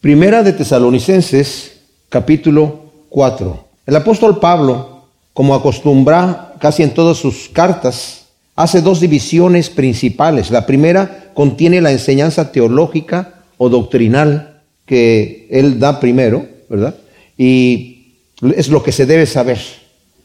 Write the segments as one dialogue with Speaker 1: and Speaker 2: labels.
Speaker 1: Primera de Tesalonicenses, capítulo 4. El apóstol Pablo, como acostumbra casi en todas sus cartas, hace dos divisiones principales. La primera contiene la enseñanza teológica o doctrinal que él da primero, ¿verdad? Y es lo que se debe saber.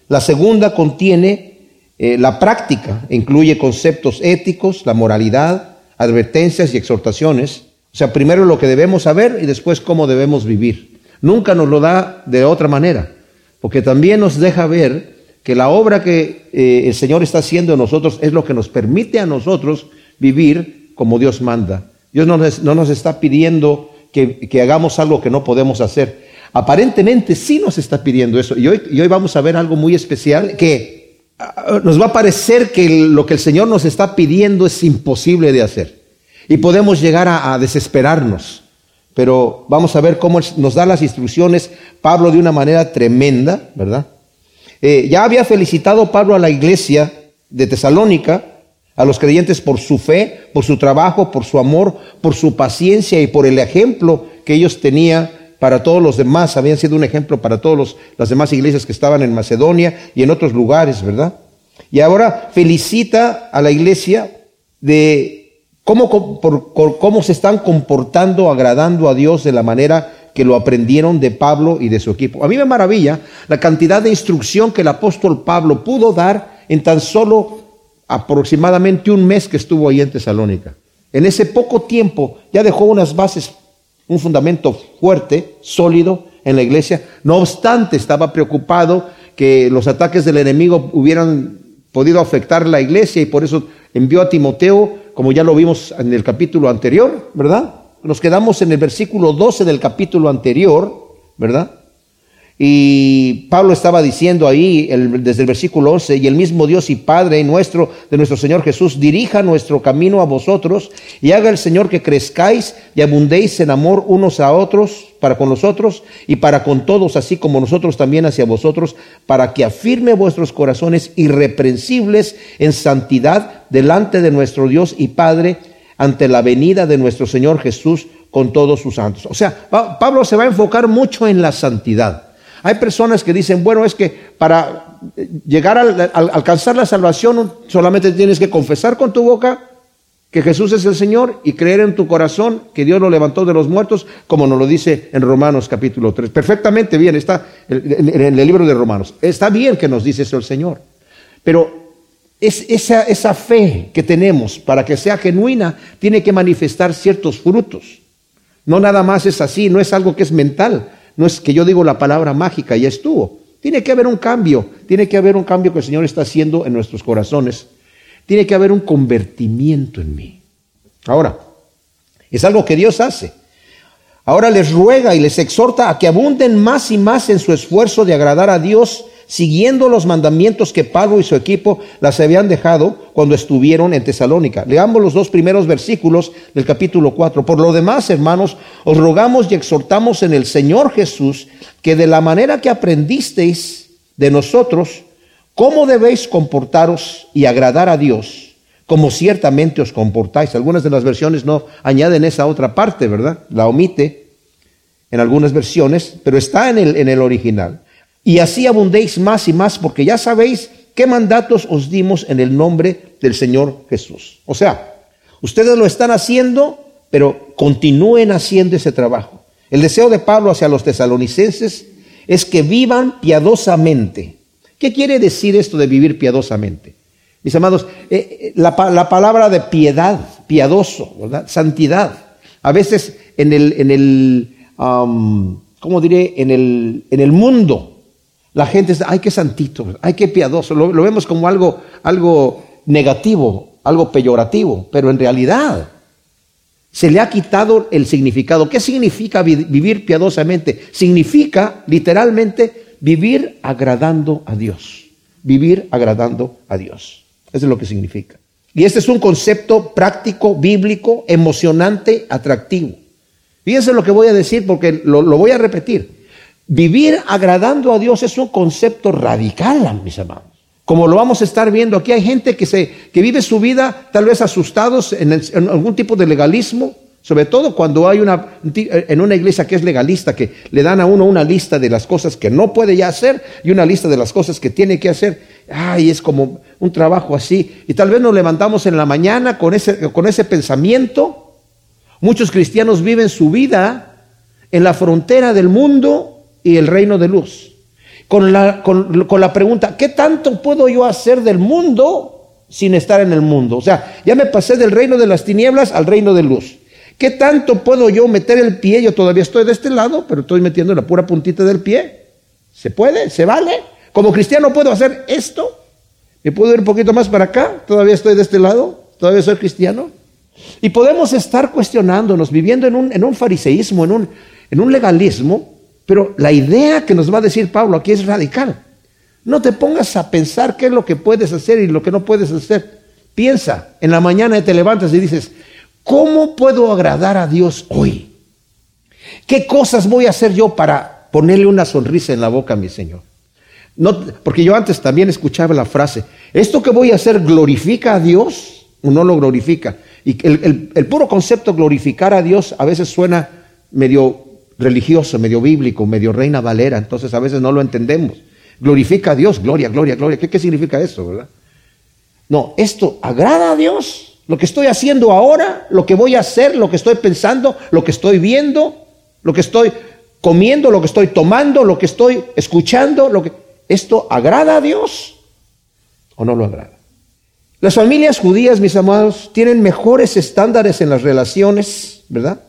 Speaker 1: La segunda contiene eh, la práctica, incluye conceptos éticos, la moralidad, advertencias y exhortaciones o sea, primero lo que debemos saber y después cómo debemos vivir. Nunca nos lo da de otra manera, porque también nos deja ver que la obra que eh, el Señor está haciendo en nosotros es lo que nos permite a nosotros vivir como Dios manda. Dios no nos, está pidiendo que, hagamos algo que no podemos hacer. Aparentemente sí nos está pidiendo eso. Y hoy, vamos a ver algo muy especial que ah, nos va a parecer que lo que el Señor nos está pidiendo es imposible de hacer. Y podemos llegar a, desesperarnos. Pero vamos a ver cómo nos da las instrucciones Pablo de una manera tremenda, ¿verdad? Eh, ya había felicitado Pablo a la iglesia de Tesalónica, a los creyentes por su fe, por su trabajo, por su amor, por su paciencia y por el ejemplo que ellos tenían para todos los demás. Habían sido un ejemplo para todas las demás iglesias que estaban en Macedonia y en otros lugares, ¿verdad? Y ahora felicita a la iglesia de cómo, se están comportando, agradando a Dios de la manera que lo aprendieron de Pablo y de su equipo. A mí me maravilla la cantidad de instrucción que el apóstol Pablo pudo dar en tan solo aproximadamente un mes que estuvo ahí en Tesalónica. En ese poco tiempo ya dejó unas bases, un fundamento fuerte, sólido en la iglesia. No obstante, estaba preocupado que los ataques del enemigo hubieran podido afectar la iglesia y por eso envió a Timoteo como ya lo vimos en el capítulo anterior, ¿verdad? Nos quedamos en el versículo 12 del capítulo anterior, ¿verdad? Y Pablo estaba diciendo ahí, desde el versículo 11, y el mismo Dios y Padre nuestro, de nuestro Señor Jesús, dirija nuestro camino a vosotros y haga el Señor que crezcáis y abundéis en amor unos a otros, para con nosotros y para con todos, así como nosotros también hacia vosotros, para que afirme vuestros corazones irreprensibles en santidad delante de nuestro Dios y Padre, ante la venida de nuestro Señor Jesús con todos sus santos. O sea, Pablo se va a enfocar mucho en la santidad. Hay personas que dicen, bueno, es que para llegar a alcanzar la salvación solamente tienes que confesar con tu boca que Jesús es el Señor y creer en tu corazón que Dios lo levantó de los muertos, como nos lo dice en Romanos capítulo 3. Perfectamente bien, está en el libro de Romanos. Está bien que nos dice eso el Señor. Pero es esa, esa fe que tenemos para que sea genuina tiene que manifestar ciertos frutos. No nada más es así, no es algo que es mental, no es que yo digo la palabra mágica, ya estuvo. Tiene que haber un cambio, tiene que haber un cambio que el Señor está haciendo en nuestros corazones. Tiene que haber un convertimiento en mí. Ahora, es algo que Dios hace. Ahora les ruega y les exhorta a que abunden más y más en su esfuerzo de agradar a Dios siguiendo los mandamientos que Pablo y su equipo las habían dejado cuando estuvieron en Tesalónica. Leamos los dos primeros versículos del capítulo 4. Por lo demás, hermanos, os rogamos y exhortamos en el Señor Jesús que de la manera que aprendisteis de nosotros, cómo debéis comportaros y agradar a Dios, como ciertamente os comportáis. Algunas de las versiones no añaden esa otra parte, ¿verdad? La omite en algunas versiones, pero está en el, en el original y así abundéis más y más, porque ya sabéis qué mandatos os dimos en el nombre del Señor Jesús. O sea, ustedes lo están haciendo, pero continúen haciendo ese trabajo. El deseo de Pablo hacia los tesalonicenses es que vivan piadosamente. ¿Qué quiere decir esto de vivir piadosamente? Mis amados, eh, eh, la, palabra de piedad, piadoso, ¿verdad? Santidad. A veces en el, en el ¿cómo diré? En el, en el mundo la gente dice, ay, qué santito, ay, qué piadoso. Lo, vemos como algo, algo negativo, algo peyorativo, pero en realidad se le ha quitado el significado. ¿Qué significa vivir piadosamente? Significa literalmente vivir agradando a Dios. Vivir agradando a Dios. Eso es lo que significa. Y este es un concepto práctico, bíblico, emocionante, atractivo. Fíjense lo que voy a decir porque lo voy a repetir. Vivir agradando a Dios es un concepto radical, mis amados. Como lo vamos a estar viendo aquí, hay gente que, se, que vive su vida tal vez asustados en, algún tipo de legalismo, Sobre todo cuando hay una, en una iglesia que es legalista, que le dan a uno una lista de las cosas que no puede ya hacer y una lista de las cosas que tiene que hacer. Ay, es como un trabajo así. Y tal vez nos levantamos en la mañana con ese, con ese pensamiento. Muchos cristianos viven su vida en la frontera del mundo y el reino de luz. Con la, con, la pregunta, ¿qué tanto puedo yo hacer del mundo sin estar en el mundo? O sea, ya me pasé del reino de las tinieblas al reino de luz. ¿Qué tanto puedo yo meter el pie? Yo todavía estoy de este lado, pero estoy metiendo la pura puntita del pie. ¿Se puede? ¿Se vale? Como cristiano puedo hacer esto. ¿Me puedo ir un poquito más para acá? ¿Todavía estoy de este lado? ¿Todavía soy cristiano? Y podemos estar cuestionándonos, viviendo en un, en un fariseísmo, en un, en un legalismo, pero la idea que nos va a decir Pablo aquí es radical. No te pongas a pensar qué es lo que puedes hacer y lo que no puedes hacer. Piensa, en la mañana te levantas y dices, ¿Cómo puedo agradar a Dios hoy? ¿Qué cosas voy a hacer yo para ponerle una sonrisa en la boca a mi Señor? No, porque yo antes también escuchaba la frase, ¿esto que voy a hacer glorifica a Dios o no lo glorifica? Y el, el puro concepto glorificar a Dios a veces suena medio religioso, medio bíblico, medio reina valera, entonces a veces no lo entendemos. Glorifica a Dios, gloria, gloria, gloria. ¿Qué, significa eso, verdad? No, esto agrada a Dios. Lo que estoy haciendo ahora, lo que voy a hacer, lo que estoy pensando, lo que estoy viendo, lo que estoy comiendo, lo que estoy tomando, lo que estoy escuchando, lo que esto agrada a Dios o no lo agrada. Las familias judías, mis amados, tienen mejores estándares en las relaciones, ¿verdad?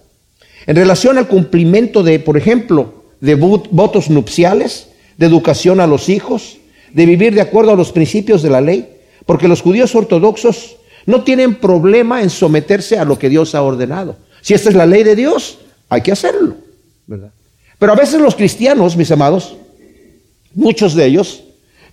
Speaker 1: En relación al cumplimiento de, por ejemplo, de votos nupciales, de educación a los hijos, de vivir de acuerdo a los principios de la ley, porque los judíos ortodoxos no tienen problema en someterse a lo que Dios ha ordenado. Si esta es la ley de Dios, hay que hacerlo. Pero a veces los cristianos, mis amados, muchos de ellos,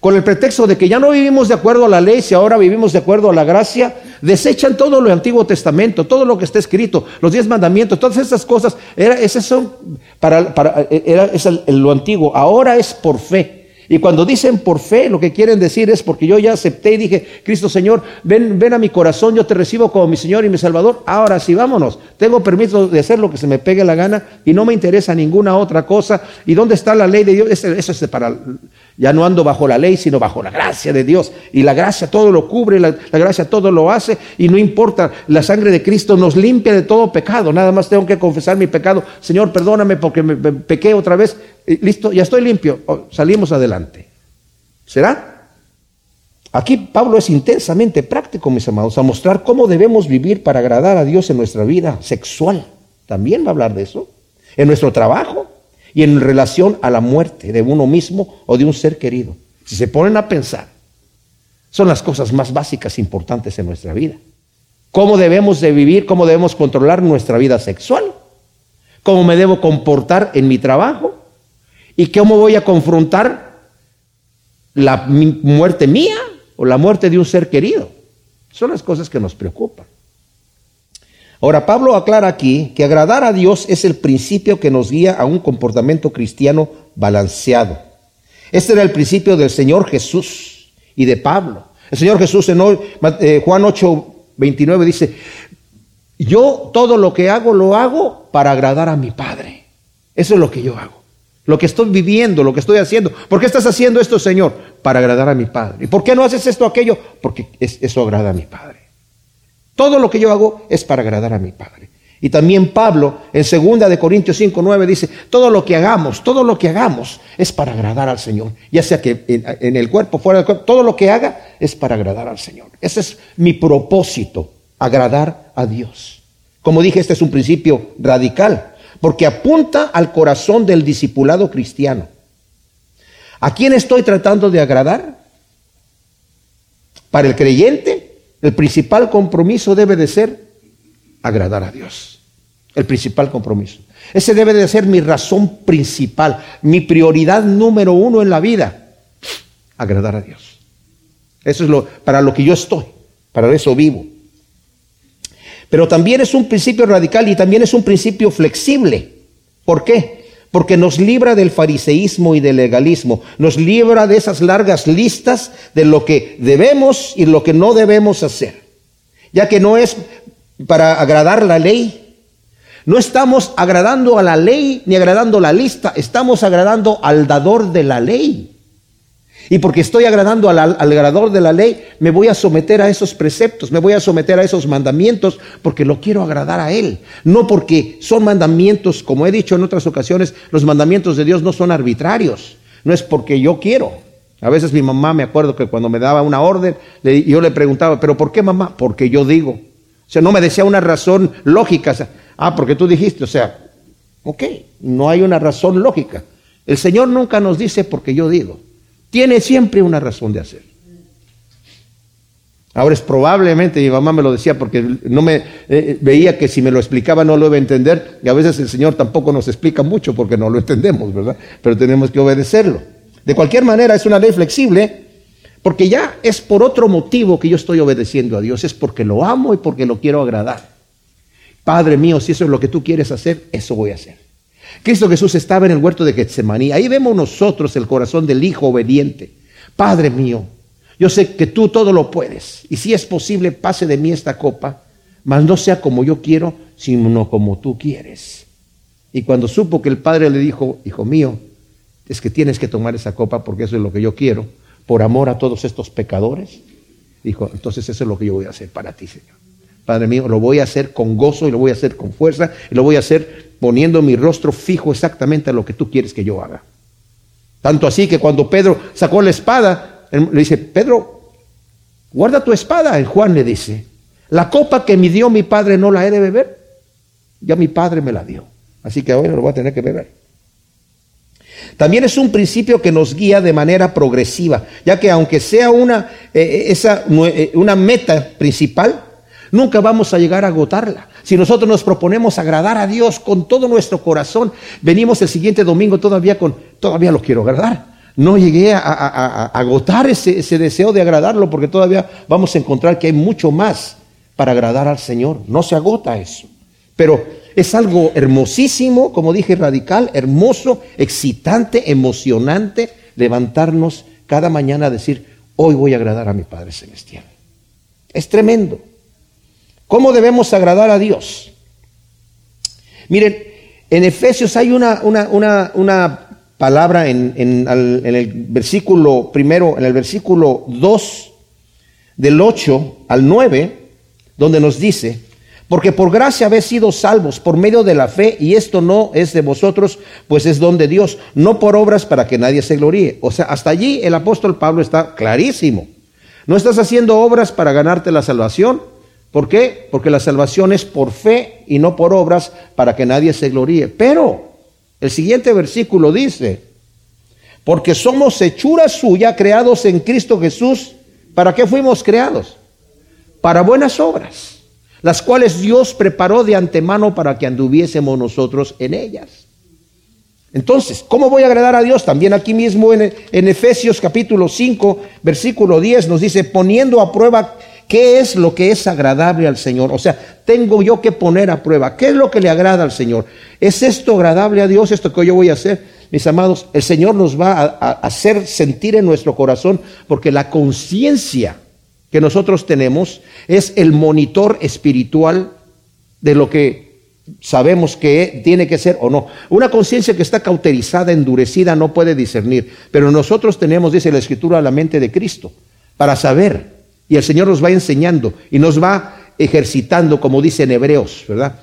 Speaker 1: con el pretexto de que ya no vivimos de acuerdo a la ley, si ahora vivimos de acuerdo a la gracia, desechan todo lo Antiguo Testamento, todo lo que está escrito, los diez mandamientos, todas esas cosas, era, esas son para, para era, lo antiguo, ahora es por fe. Y cuando dicen por fe, lo que quieren decir es porque yo ya acepté y dije, Cristo Señor, ven, ven a mi corazón, yo te recibo como mi Señor y mi Salvador. Ahora sí, vámonos. Tengo permiso de hacer lo que se me pegue la gana y no me interesa ninguna otra cosa. ¿Y dónde está la ley de Dios? Eso, es para, ya no ando bajo la ley, sino bajo la gracia de Dios. Y la gracia todo lo cubre, la, gracia todo lo hace y no importa, la sangre de Cristo nos limpia de todo pecado. Nada más tengo que confesar mi pecado. Señor, perdóname porque me pequé otra vez listo, ya estoy limpio, oh, salimos adelante. ¿Será? Aquí Pablo es intensamente práctico, mis amados, a mostrar cómo debemos vivir para agradar a Dios en nuestra vida sexual. También va a hablar de eso. En nuestro trabajo y en relación a la muerte de uno mismo o de un ser querido. Si se ponen a pensar, son las cosas más básicas e importantes en nuestra vida. ¿Cómo debemos de vivir? ¿Cómo debemos controlar nuestra vida sexual? ¿Cómo me debo comportar en mi trabajo? ¿Y cómo voy a confrontar la muerte mía o la muerte de un ser querido? Son las cosas que nos preocupan. Ahora, Pablo aclara aquí que agradar a Dios es el principio que nos guía a un comportamiento cristiano balanceado. Este era el principio del Señor Jesús y de Pablo. El Señor Jesús en eh, Juan 8, 29 dice, yo todo lo que hago lo hago para agradar a mi Padre. Eso es lo que yo hago. Lo que estoy viviendo, lo que estoy haciendo. ¿Por qué estás haciendo esto, Señor? Para agradar a mi Padre. ¿Y por qué no haces esto, aquello? Porque eso agrada a mi Padre. Todo lo que yo hago es para agradar a mi Padre. Y también Pablo en 2 de Corintios 5, 9 dice, todo lo que hagamos, todo lo que hagamos es para agradar al Señor. Ya sea que en, en el cuerpo, fuera del cuerpo, todo lo que haga es para agradar al Señor. Ese es mi propósito, agradar a Dios. Como dije, este es un principio radical porque apunta al corazón del discipulado cristiano. ¿A quién estoy tratando de agradar? Para el creyente, el principal compromiso debe de ser agradar a Dios. El principal compromiso. Ese debe de ser mi razón principal, mi prioridad número uno en la vida. Agradar a Dios. Eso es lo, para lo que yo estoy, para eso vivo. Pero también es un principio radical y también es un principio flexible. ¿Por qué? Porque nos libra del fariseísmo y del legalismo, nos libra de esas largas listas de lo que debemos y lo que no debemos hacer. Ya que no es para agradar la ley, No estamos agradando a la ley ni agradando la lista, estamos agradando al dador de la ley. Y porque estoy agradando al, al agradador de la ley, me voy a someter a esos preceptos, me voy a someter a esos mandamientos, porque lo quiero agradar a Él. No porque son mandamientos, como he dicho en otras ocasiones, los mandamientos de Dios no son arbitrarios. No es porque yo quiero. A veces mi mamá, me acuerdo que cuando me daba una orden, yo le preguntaba, ¿pero por qué mamá? Porque yo digo. O sea, no me decía una razón lógica. ah, porque tú dijiste, o sea, ok, no hay una razón lógica. El Señor nunca nos dice porque yo digo tiene siempre una razón de hacer. Ahora es probablemente, mi mamá me lo decía porque no me eh, veía que si me lo explicaba no lo iba a entender, y a veces el Señor tampoco nos explica mucho porque no lo entendemos, ¿verdad? Pero tenemos que obedecerlo. De cualquier manera, es una ley flexible, porque ya es por otro motivo que yo estoy obedeciendo a Dios, es porque lo amo y porque lo quiero agradar. Padre mío, si eso es lo que tú quieres hacer, eso voy a hacer. Cristo Jesús estaba en el huerto de Getsemaní. Ahí vemos nosotros el corazón del Hijo obediente. Padre mío, yo sé que tú todo lo puedes. Y si es posible, pase de mí esta copa, mas no sea como yo quiero, sino como tú quieres. Y cuando supo que el Padre le dijo, Hijo mío, es que tienes que tomar esa copa porque eso es lo que yo quiero, por amor a todos estos pecadores, dijo, entonces eso es lo que yo voy a hacer para ti, Señor. Padre mío, lo voy a hacer con gozo y lo voy a hacer con fuerza y lo voy a hacer poniendo mi rostro fijo exactamente a lo que tú quieres que yo haga. Tanto así que cuando Pedro sacó la espada, le dice, Pedro, guarda tu espada. Y Juan le dice, la copa que me dio mi padre no la he de beber. Ya mi padre me la dio. Así que ahora lo voy a tener que beber. También es un principio que nos guía de manera progresiva, ya que aunque sea una, eh, esa, eh, una meta principal, Nunca vamos a llegar a agotarla. Si nosotros nos proponemos agradar a Dios con todo nuestro corazón, venimos el siguiente domingo todavía con, todavía lo quiero agradar. No llegué a, agotar ese, ese deseo de agradarlo porque todavía vamos a encontrar que hay mucho más para agradar al Señor. No se agota eso. Pero es algo hermosísimo, como dije, radical, hermoso, excitante, emocionante, levantarnos cada mañana a decir, hoy voy a agradar a mi Padre Celestial. Es tremendo. ¿Cómo debemos agradar a Dios? Miren, en Efesios hay una, una, palabra en, en, el versículo primero, en el versículo 2, del 8 al 9, donde nos dice, porque por gracia habéis sido salvos por medio de la fe, y esto no es de vosotros, pues es don de Dios, no por obras para que nadie se gloríe. O sea, hasta allí el apóstol Pablo está clarísimo. No estás haciendo obras para ganarte la salvación, ¿Por qué? Porque la salvación es por fe y no por obras para que nadie se gloríe. Pero el siguiente versículo dice, porque somos hechura suya creados en Cristo Jesús. ¿Para qué fuimos creados? Para buenas obras, las cuales Dios preparó de antemano para que anduviésemos nosotros en ellas. Entonces, ¿cómo voy a agradar a Dios? También aquí mismo en, en Efesios capítulo 5, versículo 10 nos dice, poniendo a prueba ¿Qué es lo que es agradable al Señor? O sea, tengo yo que poner a prueba. ¿Qué es lo que le agrada al Señor? ¿Es esto agradable a Dios, esto que yo voy a hacer? Mis amados, el Señor nos va a, hacer sentir en nuestro corazón porque la conciencia que nosotros tenemos es el monitor espiritual de lo que sabemos que tiene que ser o no. Una conciencia que está cauterizada, endurecida, no puede discernir. Pero nosotros tenemos, dice la Escritura, la mente de Cristo para saber y el Señor nos va enseñando y nos va ejercitando, como dice en Hebreos, ¿verdad?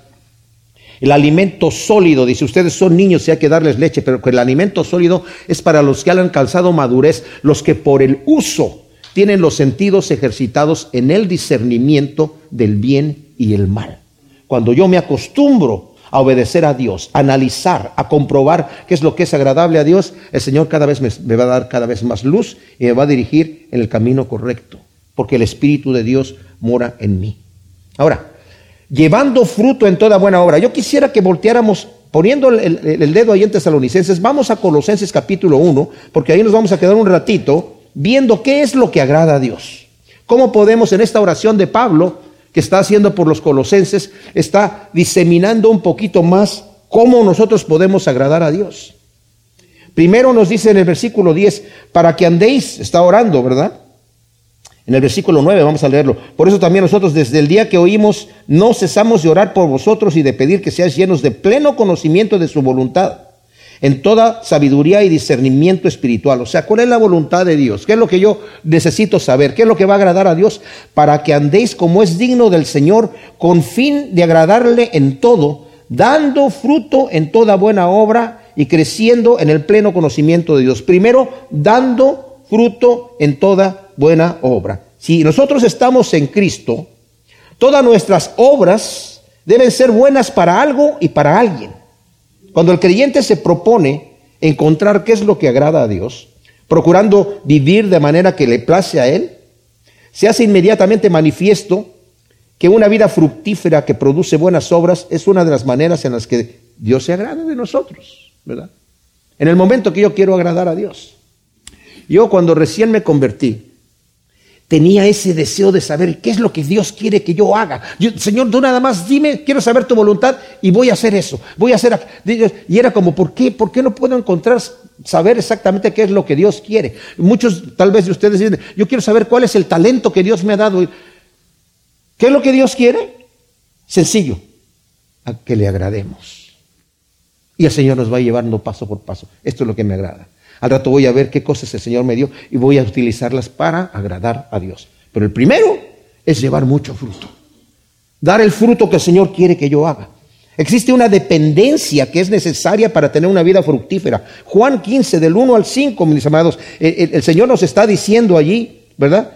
Speaker 1: El alimento sólido, dice, ustedes son niños y hay que darles leche, pero el alimento sólido es para los que han alcanzado madurez, los que por el uso tienen los sentidos ejercitados en el discernimiento del bien y el mal. Cuando yo me acostumbro a obedecer a Dios, a analizar, a comprobar qué es lo que es agradable a Dios, el Señor cada vez me, me va a dar cada vez más luz y me va a dirigir en el camino correcto porque el Espíritu de Dios mora en mí. Ahora, llevando fruto en toda buena obra. Yo quisiera que volteáramos, poniendo el, dedo ahí en Tesalonicenses, vamos a Colosenses capítulo 1, porque ahí nos vamos a quedar un ratito viendo qué es lo que agrada a Dios. ¿Cómo podemos en esta oración de Pablo, que está haciendo por los colosenses, está diseminando un poquito más cómo nosotros podemos agradar a Dios? Primero nos dice en el versículo 10, para que andéis, está orando, ¿verdad? En el versículo 9 vamos a leerlo. Por eso también nosotros desde el día que oímos no cesamos de orar por vosotros y de pedir que seáis llenos de pleno conocimiento de su voluntad, en toda sabiduría y discernimiento espiritual. O sea, ¿cuál es la voluntad de Dios? ¿Qué es lo que yo necesito saber? ¿Qué es lo que va a agradar a Dios? Para que andéis como es digno del Señor, con fin de agradarle en todo, dando fruto en toda buena obra y creciendo en el pleno conocimiento de Dios. Primero, dando fruto en toda buena obra. Si nosotros estamos en Cristo, todas nuestras obras deben ser buenas para algo y para alguien. Cuando el creyente se propone encontrar qué es lo que agrada a Dios, procurando vivir de manera que le place a Él, se hace inmediatamente manifiesto que una vida fructífera que produce buenas obras es una de las maneras en las que Dios se agrada de nosotros, ¿verdad? En el momento que yo quiero agradar a Dios. Yo cuando recién me convertí, tenía ese deseo de saber qué es lo que Dios quiere que yo haga. Señor, tú nada más dime, quiero saber tu voluntad y voy a hacer eso. Voy a hacer y era como, ¿por qué? ¿Por qué no puedo encontrar saber exactamente qué es lo que Dios quiere? Muchos tal vez de ustedes dicen, yo quiero saber cuál es el talento que Dios me ha dado. ¿Qué es lo que Dios quiere? Sencillo, a que le agrademos. Y el Señor nos va llevando paso por paso. Esto es lo que me agrada. Al rato voy a ver qué cosas el Señor me dio y voy a utilizarlas para agradar a Dios. Pero el primero es llevar mucho fruto. Dar el fruto que el Señor quiere que yo haga. Existe una dependencia que es necesaria para tener una vida fructífera. Juan 15, del 1 al 5, mis amados, el, Señor nos está diciendo allí, ¿verdad?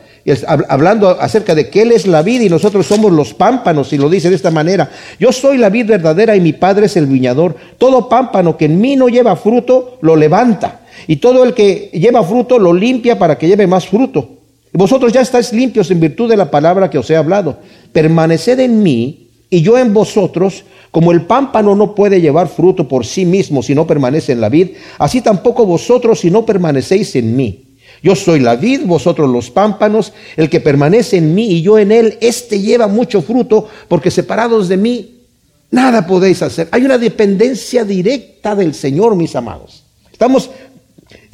Speaker 1: hablando acerca de que Él es la vida y nosotros somos los pámpanos, y lo dice de esta manera, yo soy la vid verdadera y mi Padre es el viñador. Todo pámpano que en mí no lleva fruto, lo levanta y todo el que lleva fruto lo limpia para que lleve más fruto. Vosotros ya estáis limpios en virtud de la palabra que os he hablado. Permaneced en mí y yo en vosotros, como el pámpano no puede llevar fruto por sí mismo si no permanece en la vid, así tampoco vosotros si no permanecéis en mí. Yo soy la vid, vosotros los pámpanos, el que permanece en mí y yo en él, éste lleva mucho fruto, porque separados de mí, nada podéis hacer. Hay una dependencia directa del Señor, mis amados. Estamos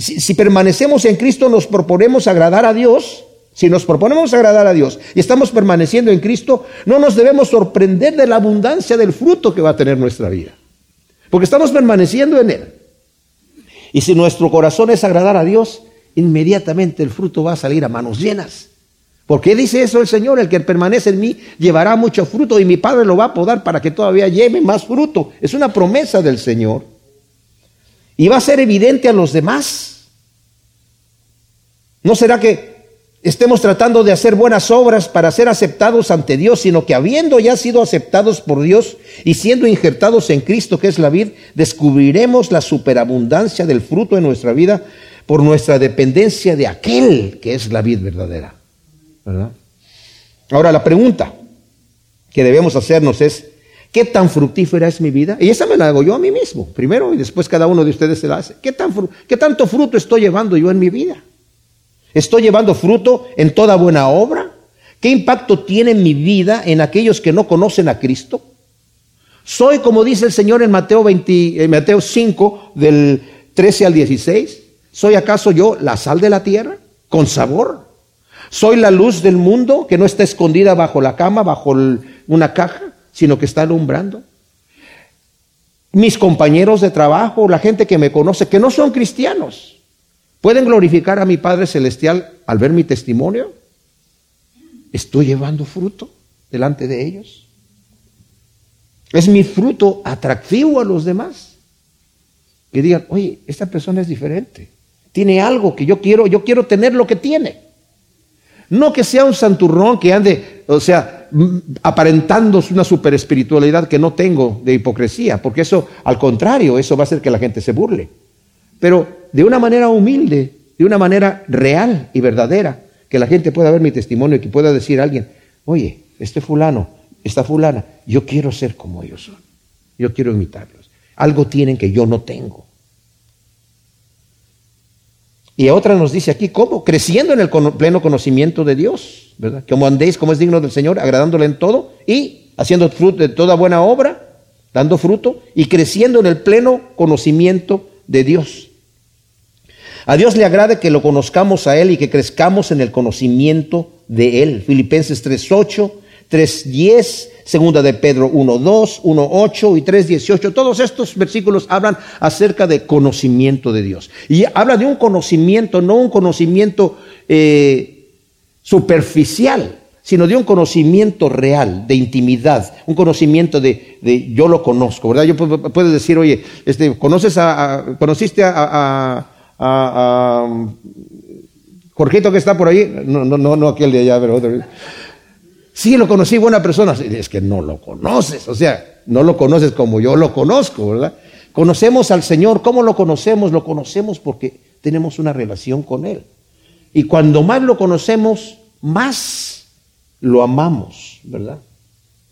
Speaker 1: si, permanecemos en Cristo, nos proponemos agradar a Dios. Si nos proponemos agradar a Dios y estamos permaneciendo en Cristo, no nos debemos sorprender de la abundancia del fruto que va a tener nuestra vida. Porque estamos permaneciendo en Él. Y si nuestro corazón es agradar a Dios, inmediatamente el fruto va a salir a manos llenas. ¿Por qué dice eso el Señor? El que permanece en mí llevará mucho fruto y mi Padre lo va a podar para que todavía lleve más fruto. Es una promesa del Señor y va a ser evidente a los demás. ¿No será que estemos tratando de hacer buenas obras para ser aceptados ante Dios, sino que habiendo ya sido aceptados por Dios y siendo injertados en Cristo, que es la vid, descubriremos la superabundancia del fruto de nuestra vida por nuestra dependencia de aquel que es la vid verdadera? Ahora la pregunta que debemos hacernos es, ¿Qué tan fructífera es mi vida? Y esa me la hago yo a mí mismo, primero, y después cada uno de ustedes se la hace. ¿Qué, tan, ¿Qué tanto fruto estoy llevando yo en mi vida? ¿Estoy llevando fruto en toda buena obra? ¿Qué impacto tiene mi vida en aquellos que no conocen a Cristo? Soy, como dice el Señor en Mateo, 20, en Mateo 5, del 13 al 16, ¿soy acaso yo la sal de la tierra? ¿Con sabor? ¿Soy la luz del mundo que no está escondida bajo la cama, bajo una caja? Sino que está alumbrando. Mis compañeros de trabajo, la gente que me conoce, que no son cristianos, pueden glorificar a mi Padre Celestial al ver mi testimonio. ¿Estoy llevando fruto delante de ellos? ¿Es mi fruto atractivo a los demás? Que digan, oye, esta persona es diferente. Tiene algo que yo quiero, yo quiero tener lo que tiene. No que sea un santurrón que ande, o sea, aparentando una super espiritualidad que no tengo de hipocresía, porque eso, al contrario, eso va a hacer que la gente se burle. Pero de una manera humilde, de una manera real y verdadera, que la gente pueda ver mi testimonio y que pueda decir a alguien, oye, este fulano, esta fulana, yo quiero ser como ellos son, yo quiero imitarlos. Algo tienen que yo no tengo. Y otra nos dice aquí, ¿cómo? Creciendo en el pleno conocimiento de Dios, ¿verdad? Como andéis como es digno del Señor, agradándole en todo y haciendo fruto de toda buena obra, dando fruto y creciendo en el pleno conocimiento de Dios. A Dios le agrade que lo conozcamos a Él y que crezcamos en el conocimiento de Él. Filipenses 3.8, 3.10, segunda de Pedro 1.2, 1.8 y 3.18. Todos estos versículos hablan acerca de conocimiento de Dios. Y habla de un conocimiento, no un conocimiento eh, superficial, sino de un conocimiento real, de intimidad, un conocimiento de, yo lo conozco, ¿verdad? Yo puedo decir, oye, este, ¿conoces a, conociste a, a, a, Jorgito que está por ahí? No, no, no, no aquel de allá, pero otro. Sí, lo conocí, buena persona. Es que no lo conoces, o sea, no lo conoces como yo lo conozco, ¿verdad? Conocemos al Señor, ¿cómo lo conocemos? Lo conocemos porque tenemos una relación con Él. Y cuando más lo conocemos, más lo amamos, ¿verdad?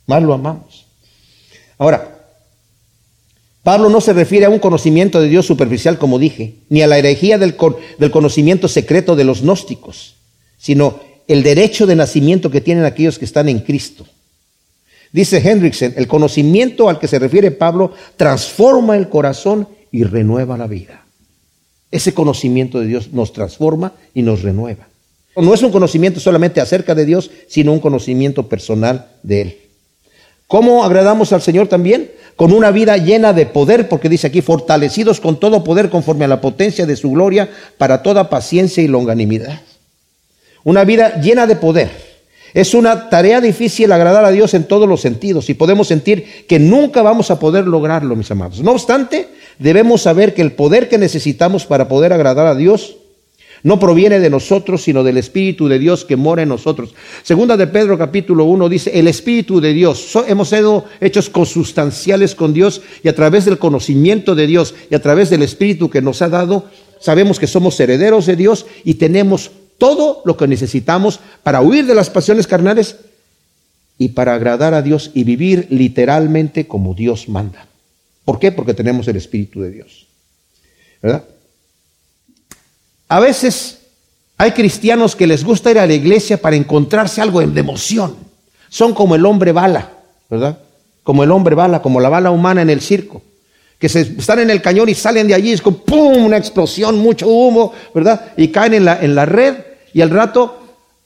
Speaker 1: Más lo amamos. Ahora, Pablo no se refiere a un conocimiento de Dios superficial, como dije, ni a la herejía del, del conocimiento secreto de los gnósticos, sino el derecho de nacimiento que tienen aquellos que están en Cristo. Dice Hendrickson, el conocimiento al que se refiere Pablo transforma el corazón y renueva la vida. Ese conocimiento de Dios nos transforma y nos renueva. No es un conocimiento solamente acerca de Dios, sino un conocimiento personal de Él. ¿Cómo agradamos al Señor también? Con una vida llena de poder, porque dice aquí, fortalecidos con todo poder conforme a la potencia de su gloria, para toda paciencia y longanimidad. Una vida llena de poder. Es una tarea difícil agradar a Dios en todos los sentidos y podemos sentir que nunca vamos a poder lograrlo, mis amados. No obstante, debemos saber que el poder que necesitamos para poder agradar a Dios no proviene de nosotros, sino del Espíritu de Dios que mora en nosotros. Segunda de Pedro capítulo 1 dice, el Espíritu de Dios. hemos sido hechos consustanciales con Dios y a través del conocimiento de Dios y a través del Espíritu que nos ha dado, sabemos que somos herederos de Dios y tenemos todo lo que necesitamos para huir de las pasiones carnales y para agradar a Dios y vivir literalmente como Dios manda. ¿Por qué? Porque tenemos el Espíritu de Dios. ¿Verdad? A veces hay cristianos que les gusta ir a la iglesia para encontrarse algo de emoción. Son como el hombre bala, ¿verdad? Como el hombre bala, como la bala humana en el circo. Que se, están en el cañón y salen de allí, es como ¡pum! una explosión, mucho humo, ¿verdad? Y caen en la, en la red y al rato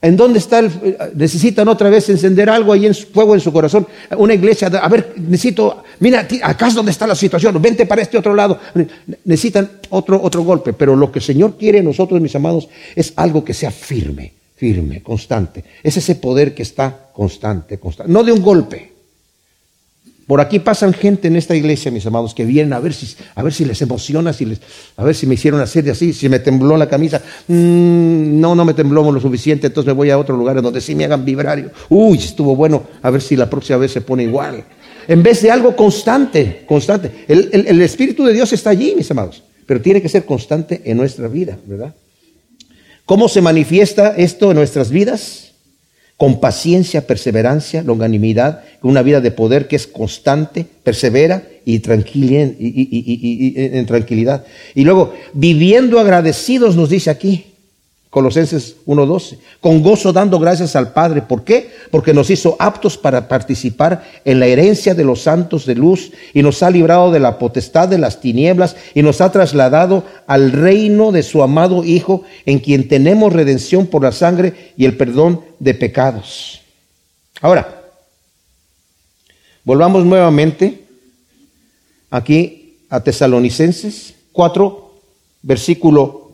Speaker 1: ¿En dónde está el, necesitan otra vez encender algo ahí en fuego en su corazón? Una iglesia, a ver, necesito, mira, acá es donde está la situación, vente para este otro lado. Necesitan otro, otro golpe, pero lo que el Señor quiere en nosotros, mis amados, es algo que sea firme, firme, constante. Es ese poder que está constante, constante. No de un golpe, por aquí pasan gente en esta iglesia, mis amados, que vienen a ver si, a ver si les emociona, si les, a ver si me hicieron hacer así, si me tembló la camisa. Mm, no, no me tembló lo suficiente, entonces me voy a otro lugar donde sí me hagan vibrario. Uy, estuvo bueno, a ver si la próxima vez se pone igual. En vez de algo constante, constante. El, el Espíritu de Dios está allí, mis amados, pero tiene que ser constante en nuestra vida, ¿verdad? ¿Cómo se manifiesta esto en nuestras vidas? Con paciencia, perseverancia, longanimidad, una vida de poder que es constante, persevera y, y, en tranquilidad. Y luego, viviendo agradecidos, nos dice aquí, Colosenses 1.12, con gozo dando gracias al Padre. ¿Por qué? Porque nos hizo aptos para participar en la herencia de los santos de luz y nos ha librado de la potestad de las tinieblas y nos ha trasladado al reino de su amado Hijo, en quien tenemos redención por la sangre y el perdón de pecados. Ahora, volvamos nuevamente aquí a Tesalonicenses 4, versículo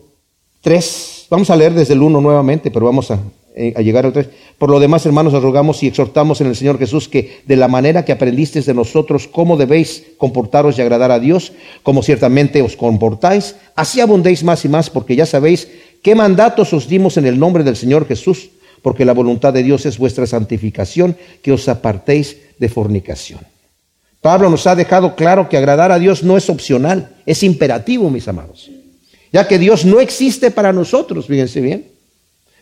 Speaker 1: 3 Vamos a leer desde el 1 nuevamente, pero vamos eh, a, llegar al 3. Por lo demás, hermanos, os rogamos y exhortamos en el Señor Jesús que de la manera que aprendisteis de nosotros cómo debéis comportaros y agradar a Dios, como ciertamente os comportáis, así abundéis más y más, porque ya sabéis qué mandatos os dimos en el nombre del Señor Jesús, porque la voluntad de Dios es vuestra santificación, que os apartéis de fornicación. Pablo nos ha dejado claro que agradar a Dios no es opcional, es imperativo, mis amados ya que Dios no existe para nosotros, fíjense bien,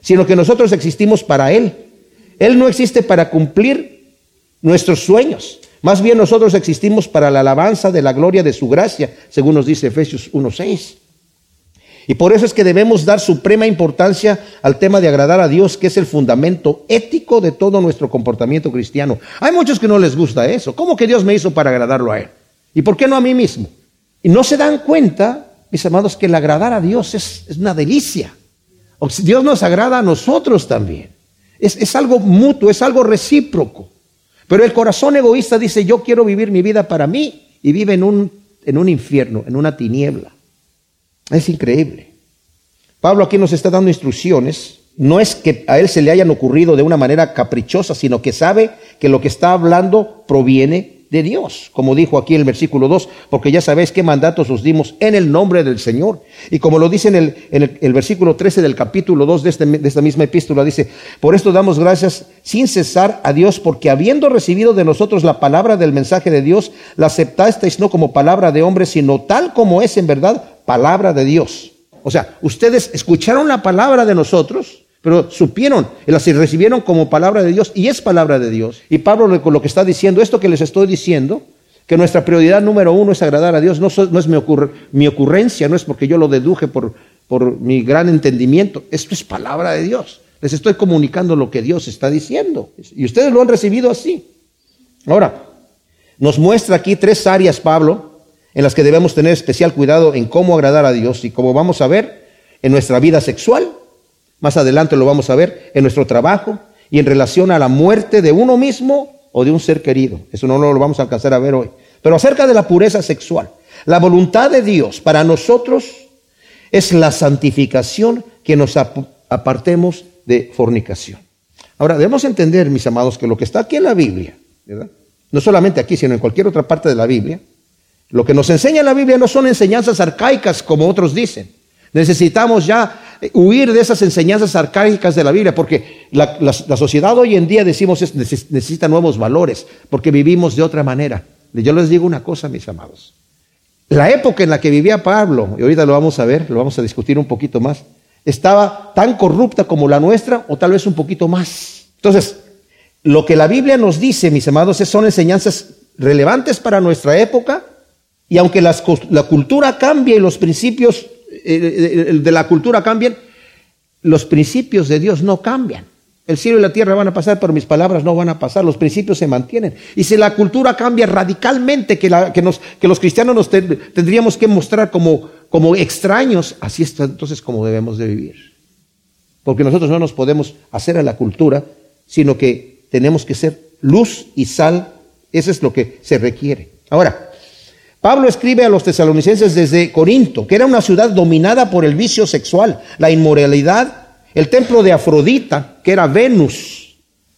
Speaker 1: sino que nosotros existimos para Él. Él no existe para cumplir nuestros sueños, más bien nosotros existimos para la alabanza de la gloria de su gracia, según nos dice Efesios 1.6. Y por eso es que debemos dar suprema importancia al tema de agradar a Dios, que es el fundamento ético de todo nuestro comportamiento cristiano. Hay muchos que no les gusta eso. ¿Cómo que Dios me hizo para agradarlo a Él? ¿Y por qué no a mí mismo? Y no se dan cuenta mis amados, que el agradar a Dios es, una delicia. Dios nos agrada a nosotros también. Es, es algo mutuo, es algo recíproco. Pero el corazón egoísta dice, yo quiero vivir mi vida para mí y vive en un, en un infierno, en una tiniebla. Es increíble. Pablo aquí nos está dando instrucciones. No es que a él se le hayan ocurrido de una manera caprichosa, sino que sabe que lo que está hablando proviene de Dios, como dijo aquí el versículo 2, porque ya sabéis qué mandatos os dimos en el nombre del Señor. Y como lo dice en el, en el, versículo 13 del capítulo 2 de, este, de esta misma epístola, dice, por esto damos gracias sin cesar a Dios, porque habiendo recibido de nosotros la palabra del mensaje de Dios, la aceptasteis no como palabra de hombre, sino tal como es en verdad palabra de Dios. O sea, ustedes escucharon la palabra de nosotros, pero supieron, las recibieron como palabra de Dios y es palabra de Dios. Y Pablo lo que está diciendo, esto que les estoy diciendo, que nuestra prioridad número uno es agradar a Dios, no, es mi, mi, ocurrencia, no es porque yo lo deduje por, por mi gran entendimiento, esto es palabra de Dios. Les estoy comunicando lo que Dios está diciendo y ustedes lo han recibido así. Ahora, nos muestra aquí tres áreas, Pablo, en las que debemos tener especial cuidado en cómo agradar a Dios y como vamos a ver, en nuestra vida sexual, más adelante lo vamos a ver en nuestro trabajo y en relación a la muerte de uno mismo o de un ser querido. Eso no lo vamos a alcanzar a ver hoy. Pero acerca de la pureza sexual, la voluntad de Dios para nosotros es la santificación que nos apartemos de fornicación. Ahora, debemos entender, mis amados, que lo que está aquí en la Biblia, no solamente aquí, sino en cualquier otra parte de la Biblia, lo que nos enseña la Biblia no son enseñanzas arcaicas como otros dicen. Necesitamos ya huir de esas enseñanzas arcaicas de la Biblia, porque la, sociedad hoy en día decimos necesita nuevos valores, porque vivimos de otra manera. Yo les digo una cosa, mis amados. La época en la que vivía Pablo, y ahorita lo vamos a ver, lo vamos a discutir un poquito más, estaba tan corrupta como la nuestra, o tal vez un poquito más. Entonces, lo que la Biblia nos dice, mis amados, son enseñanzas relevantes para nuestra época, y aunque la cultura cambie y los principios de la cultura cambian, los principios de Dios no cambian. El cielo y la tierra van a pasar, pero mis palabras no van a pasar. Los principios se mantienen. Y si la cultura cambia radicalmente, que, la, que, nos, que los cristianos nos tendríamos que mostrar como, como extraños, así es entonces como debemos de vivir. Porque nosotros no nos podemos hacer a la cultura, sino que tenemos que ser luz y sal. Eso es lo que se requiere. Ahora, Pablo escribe a los tesalonicenses desde Corinto, que era una ciudad dominada por el vicio sexual, la inmoralidad, el templo de Afrodita, que era Venus,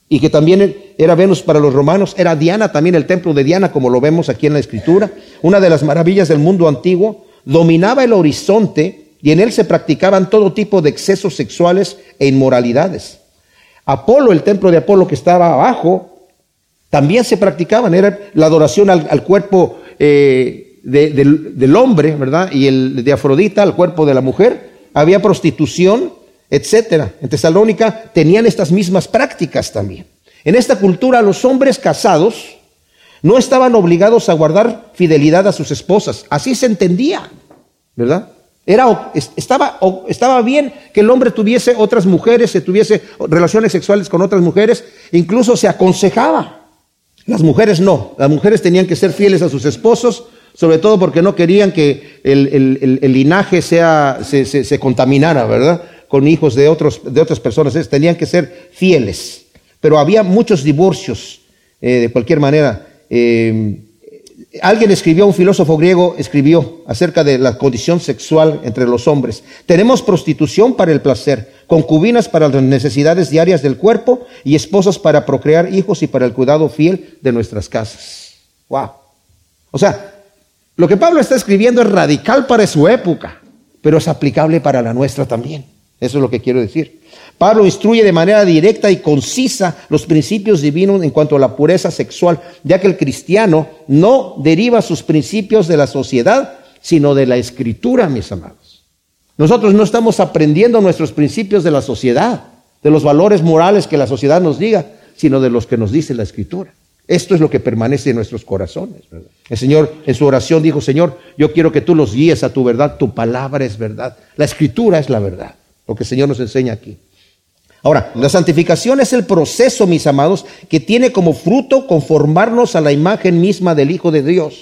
Speaker 1: y que también era Venus para los romanos, era Diana, también el templo de Diana, como lo vemos aquí en la escritura, una de las maravillas del mundo antiguo, dominaba el horizonte y en él se practicaban todo tipo de excesos sexuales e inmoralidades. Apolo, el templo de Apolo que estaba abajo, también se practicaban, era la adoración al cuerpo eh, del, hombre, ¿verdad? Y el de Afrodita, el cuerpo de la mujer. Había prostitución, etcétera. En Tesalónica tenían estas mismas prácticas también. En esta cultura los hombres casados no estaban obligados a guardar fidelidad a sus esposas. Así se entendía, ¿verdad? Era, estaba, estaba bien que el hombre tuviese otras mujeres, se tuviese relaciones sexuales con otras mujeres, incluso se aconsejaba. Las mujeres no, las mujeres tenían que ser fieles a sus esposos, sobre todo porque no querían que el, linaje sea, se, contaminara, ¿verdad? Con hijos de, otros, de otras personas, tenían que ser fieles. Pero había muchos divorcios, eh, de cualquier manera. Eh, alguien escribió, un filósofo griego escribió acerca de la condición sexual entre los hombres. Tenemos prostitución para el placer, concubinas para las necesidades diarias del cuerpo y esposas para procrear hijos y para el cuidado fiel de nuestras casas. Wow. O sea, lo que Pablo está escribiendo es radical para su época, pero es aplicable para la nuestra también. Eso es lo que quiero decir. Pablo instruye de manera directa y concisa los principios divinos en cuanto a la pureza sexual, ya que el cristiano no deriva sus principios de la sociedad, sino de la escritura, mis amados. Nosotros no estamos aprendiendo nuestros principios de la sociedad, de los valores morales que la sociedad nos diga, sino de los que nos dice la Escritura. Esto es lo que permanece en nuestros corazones. El Señor en su oración dijo, Señor, yo quiero que tú los guíes a tu verdad, tu palabra es verdad, la Escritura es la verdad, lo que el Señor nos enseña aquí. Ahora, la santificación es el proceso, mis amados, que tiene como fruto conformarnos a la imagen misma del Hijo de Dios.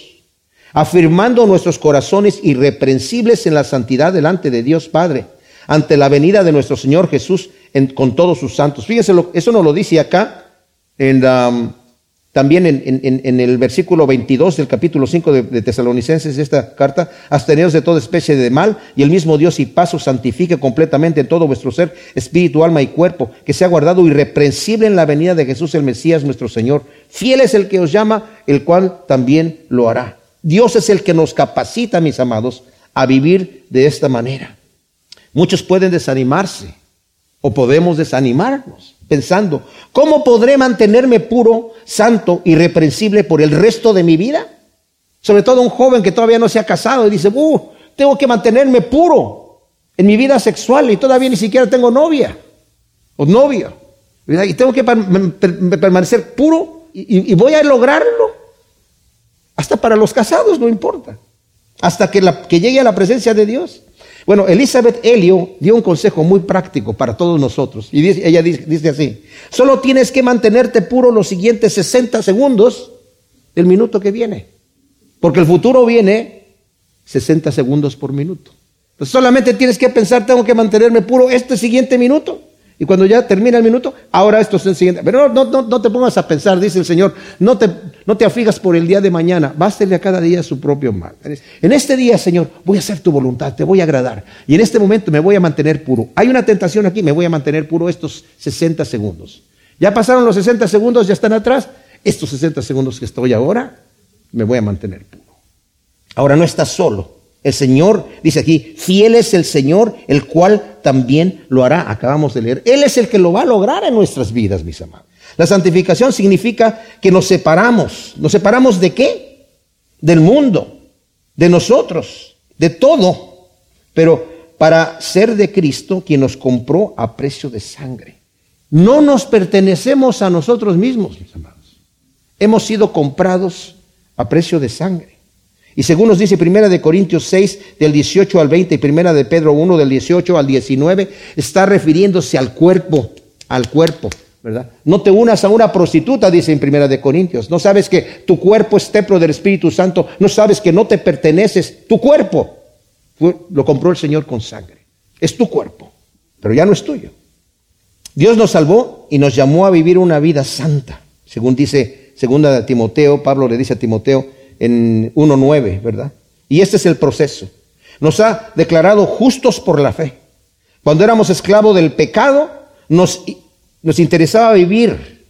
Speaker 1: afirmando nuestros corazones irreprensibles en la santidad delante de Dios Padre, ante la venida de nuestro Señor Jesús con todos sus santos. Fíjense, eso nos lo dice acá en, um, también en, el versículo 22 del capítulo 5 de, Tesalonicenses, esta carta, absteneos de toda especie de mal, y el mismo Dios y paso santifique completamente todo vuestro ser, espíritu, alma y cuerpo, que sea guardado irreprensible en la venida de Jesús el Mesías nuestro Señor. Fiel es el que os llama, el cual también lo hará. Dios es el que nos capacita, mis amados, a vivir de esta manera. Muchos pueden desanimarse o podemos desanimarnos pensando, ¿cómo podré mantenerme puro, santo, irreprensible por el resto de mi vida? Sobre todo un joven que todavía no se ha casado y dice, uh, tengo que mantenerme puro en mi vida sexual y todavía ni siquiera tengo novia o novio. Y tengo que permanecer puro y, voy a lograrlo. Hasta para los casados no importa. Hasta que llegue a la presencia de Dios. Bueno, Elizabeth Helio dio un consejo muy práctico para todos nosotros. Y ella dice, así, solo tienes que mantenerte puro los siguientes 60 segundos del minuto que viene. Porque el futuro viene 60 segundos por minuto. Entonces solamente tienes que pensar, tengo que mantenerme puro este siguiente minuto. Y cuando ya termina el minuto, ahora esto es el siguiente. Pero no, no, no te pongas a pensar, dice el Señor, no te, no te afligas por el día de mañana, bástele a cada día su propio mal. En este día, Señor, voy a hacer tu voluntad, te voy a agradar. Y en este momento me voy a mantener puro. Hay una tentación aquí, me voy a mantener puro estos 60 segundos. Ya pasaron los 60 segundos, ya están atrás. Estos 60 segundos que estoy ahora, me voy a mantener puro. Ahora no estás solo. El Señor, dice aquí, fiel es el Señor, el cual también lo hará. Acabamos de leer. Él es el que lo va a lograr en nuestras vidas, mis amados. La santificación significa que nos separamos. ¿Nos separamos de qué? Del mundo, de nosotros, de todo. Pero para ser de Cristo, quien nos compró a precio de sangre. No nos pertenecemos a nosotros mismos, mis amados. Hemos sido comprados a precio de sangre. Y según nos dice Primera de Corintios 6 del 18 al 20 y Primera de Pedro 1 del 18 al 19, está refiriéndose al cuerpo, al cuerpo, ¿verdad? No te unas a una prostituta, dice en Primera de Corintios. No sabes que tu cuerpo es templo del Espíritu Santo, no sabes que no te perteneces, tu cuerpo lo compró el Señor con sangre. Es tu cuerpo, pero ya no es tuyo. Dios nos salvó y nos llamó a vivir una vida santa. Según dice segunda de Timoteo, Pablo le dice a Timoteo, en 1.9, ¿verdad? Y este es el proceso. Nos ha declarado justos por la fe. Cuando éramos esclavos del pecado, nos, nos interesaba vivir.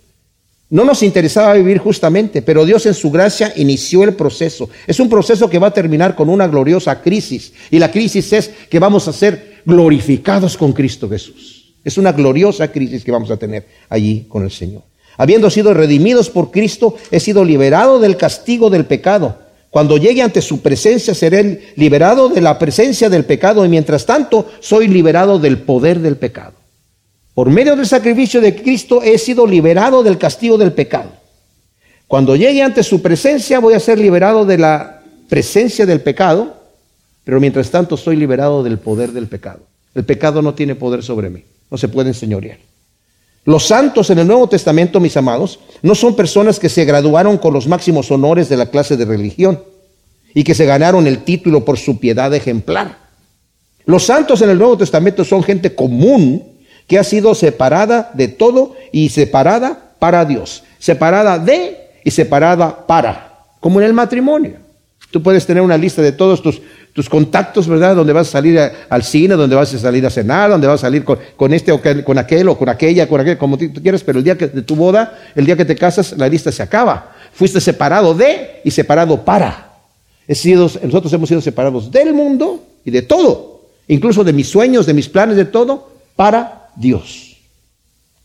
Speaker 1: No nos interesaba vivir justamente, pero Dios en su gracia inició el proceso. Es un proceso que va a terminar con una gloriosa crisis. Y la crisis es que vamos a ser glorificados con Cristo Jesús. Es una gloriosa crisis que vamos a tener allí con el Señor. Habiendo sido redimidos por Cristo, he sido liberado del castigo del pecado. Cuando llegue ante su presencia, seré liberado de la presencia del pecado y mientras tanto soy liberado del poder del pecado. Por medio del sacrificio de Cristo he sido liberado del castigo del pecado. Cuando llegue ante su presencia voy a ser liberado de la presencia del pecado, pero mientras tanto soy liberado del poder del pecado. El pecado no tiene poder sobre mí, no se puede enseñorear. Los santos en el Nuevo Testamento, mis amados, no son personas que se graduaron con los máximos honores de la clase de religión y que se ganaron el título por su piedad ejemplar. Los santos en el Nuevo Testamento son gente común que ha sido separada de todo y separada para Dios, separada de y separada para, como en el matrimonio. Tú puedes tener una lista de todos tus tus contactos, ¿verdad? Donde vas a salir al cine, donde vas a salir a cenar, donde vas a salir con, este o con aquel o con aquella, con aquel, como tú quieras, pero el día de tu boda, el día que te casas, la lista se acaba. Fuiste separado de y separado para. nosotros hemos sido separados del mundo y de todo, incluso de mis sueños, de mis planes, de todo, para Dios.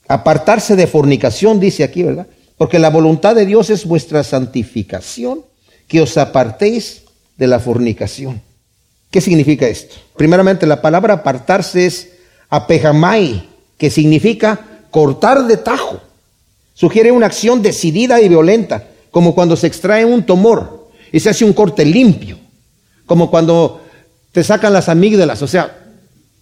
Speaker 1: Apartarse de fornicación, dice aquí, ¿verdad? Porque la voluntad de Dios es vuestra santificación, que os apartéis de la fornicación. ¿Qué significa esto? Primeramente, la palabra apartarse es apejamai, que significa cortar de tajo. Sugiere una acción decidida y violenta, como cuando se extrae un tumor y se hace un corte limpio, como cuando te sacan las amígdalas, o sea,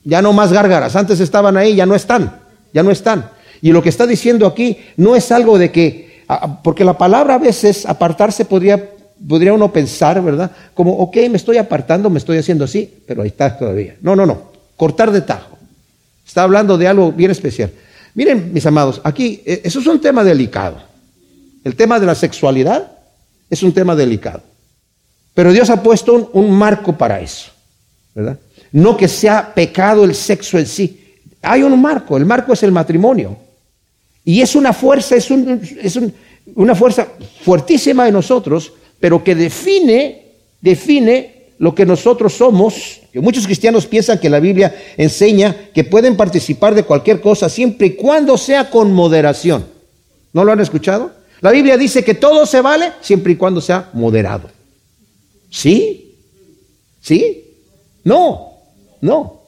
Speaker 1: ya no más gárgaras, antes estaban ahí, ya no están, ya no están. Y lo que está diciendo aquí no es algo de que, porque la palabra a veces apartarse podría podría uno pensar, ¿verdad? Como, ok, me estoy apartando, me estoy haciendo así, pero ahí está todavía. No, no, no. Cortar de tajo. Está hablando de algo bien especial. Miren, mis amados, aquí, eh, eso es un tema delicado. El tema de la sexualidad es un tema delicado. Pero Dios ha puesto un, un marco para eso, ¿verdad? No que sea pecado el sexo en sí. Hay un marco, el marco es el matrimonio. Y es una fuerza, es, una fuerza fuertísima de nosotros, pero que define, define lo que nosotros somos. Muchos cristianos piensan que la Biblia enseña que pueden participar de cualquier cosa siempre y cuando sea con moderación. ¿No lo han escuchado? La Biblia dice que todo se vale siempre y cuando sea moderado. ¿Sí? ¿Sí? No, no.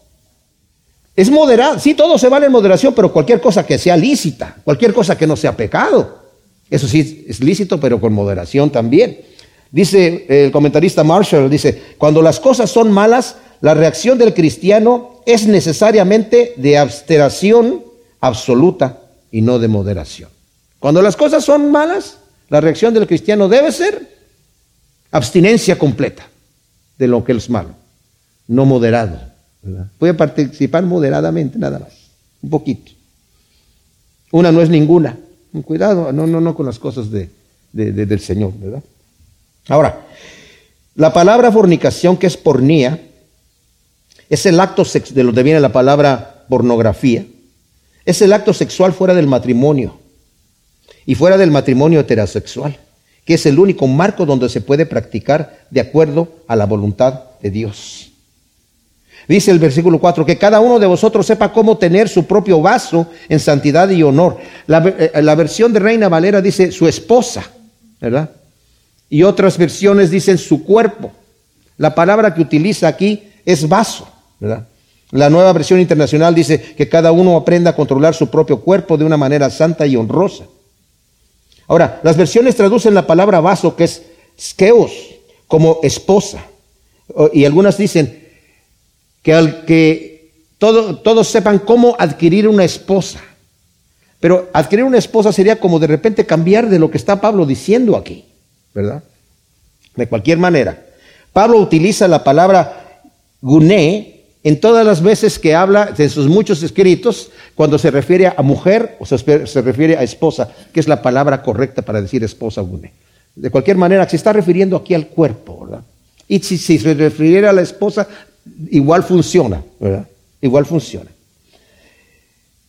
Speaker 1: Es moderado, sí, todo se vale en moderación, pero cualquier cosa que sea lícita, cualquier cosa que no sea pecado. Eso sí es lícito, pero con moderación también. Dice el comentarista Marshall, dice, cuando las cosas son malas, la reacción del cristiano es necesariamente de absteración absoluta y no de moderación. Cuando las cosas son malas, la reacción del cristiano debe ser abstinencia completa de lo que es malo, no moderado. Puede participar moderadamente, nada más, un poquito. Una no es ninguna. Cuidado, no, no, no con las cosas de, del Señor, ¿verdad? Ahora, la palabra fornicación, que es pornía, es el acto sexual, de donde viene la palabra pornografía, es el acto sexual fuera del matrimonio y fuera del matrimonio heterosexual, que es el único marco donde se puede practicar de acuerdo a la voluntad de Dios. Dice el versículo 4, que cada uno de vosotros sepa cómo tener su propio vaso en santidad y honor. La, eh, la, versión de Reina Valera dice su esposa, ¿verdad? Y otras versiones dicen su cuerpo. La palabra que utiliza aquí es vaso. La nueva versión internacional dice que cada uno aprenda a controlar su propio cuerpo de una manera santa y honrosa. Ahora, las versiones traducen la palabra vaso, que es skeos, como esposa. Y algunas dicen que, al, que todos sepan cómo adquirir una esposa. Pero adquirir una esposa sería como de repente cambiar de lo que está Pablo diciendo aquí, ¿verdad? De cualquier manera. Pablo utiliza la palabra guné en todas las veces que habla de sus muchos escritos, cuando se refiere a mujer o se, refiere a esposa, que es la palabra correcta para decir esposa guné. De cualquier manera, se está refiriendo aquí al cuerpo, ¿verdad? Y si, si se refiriera a la esposa, igual funciona, ¿verdad? Igual funciona.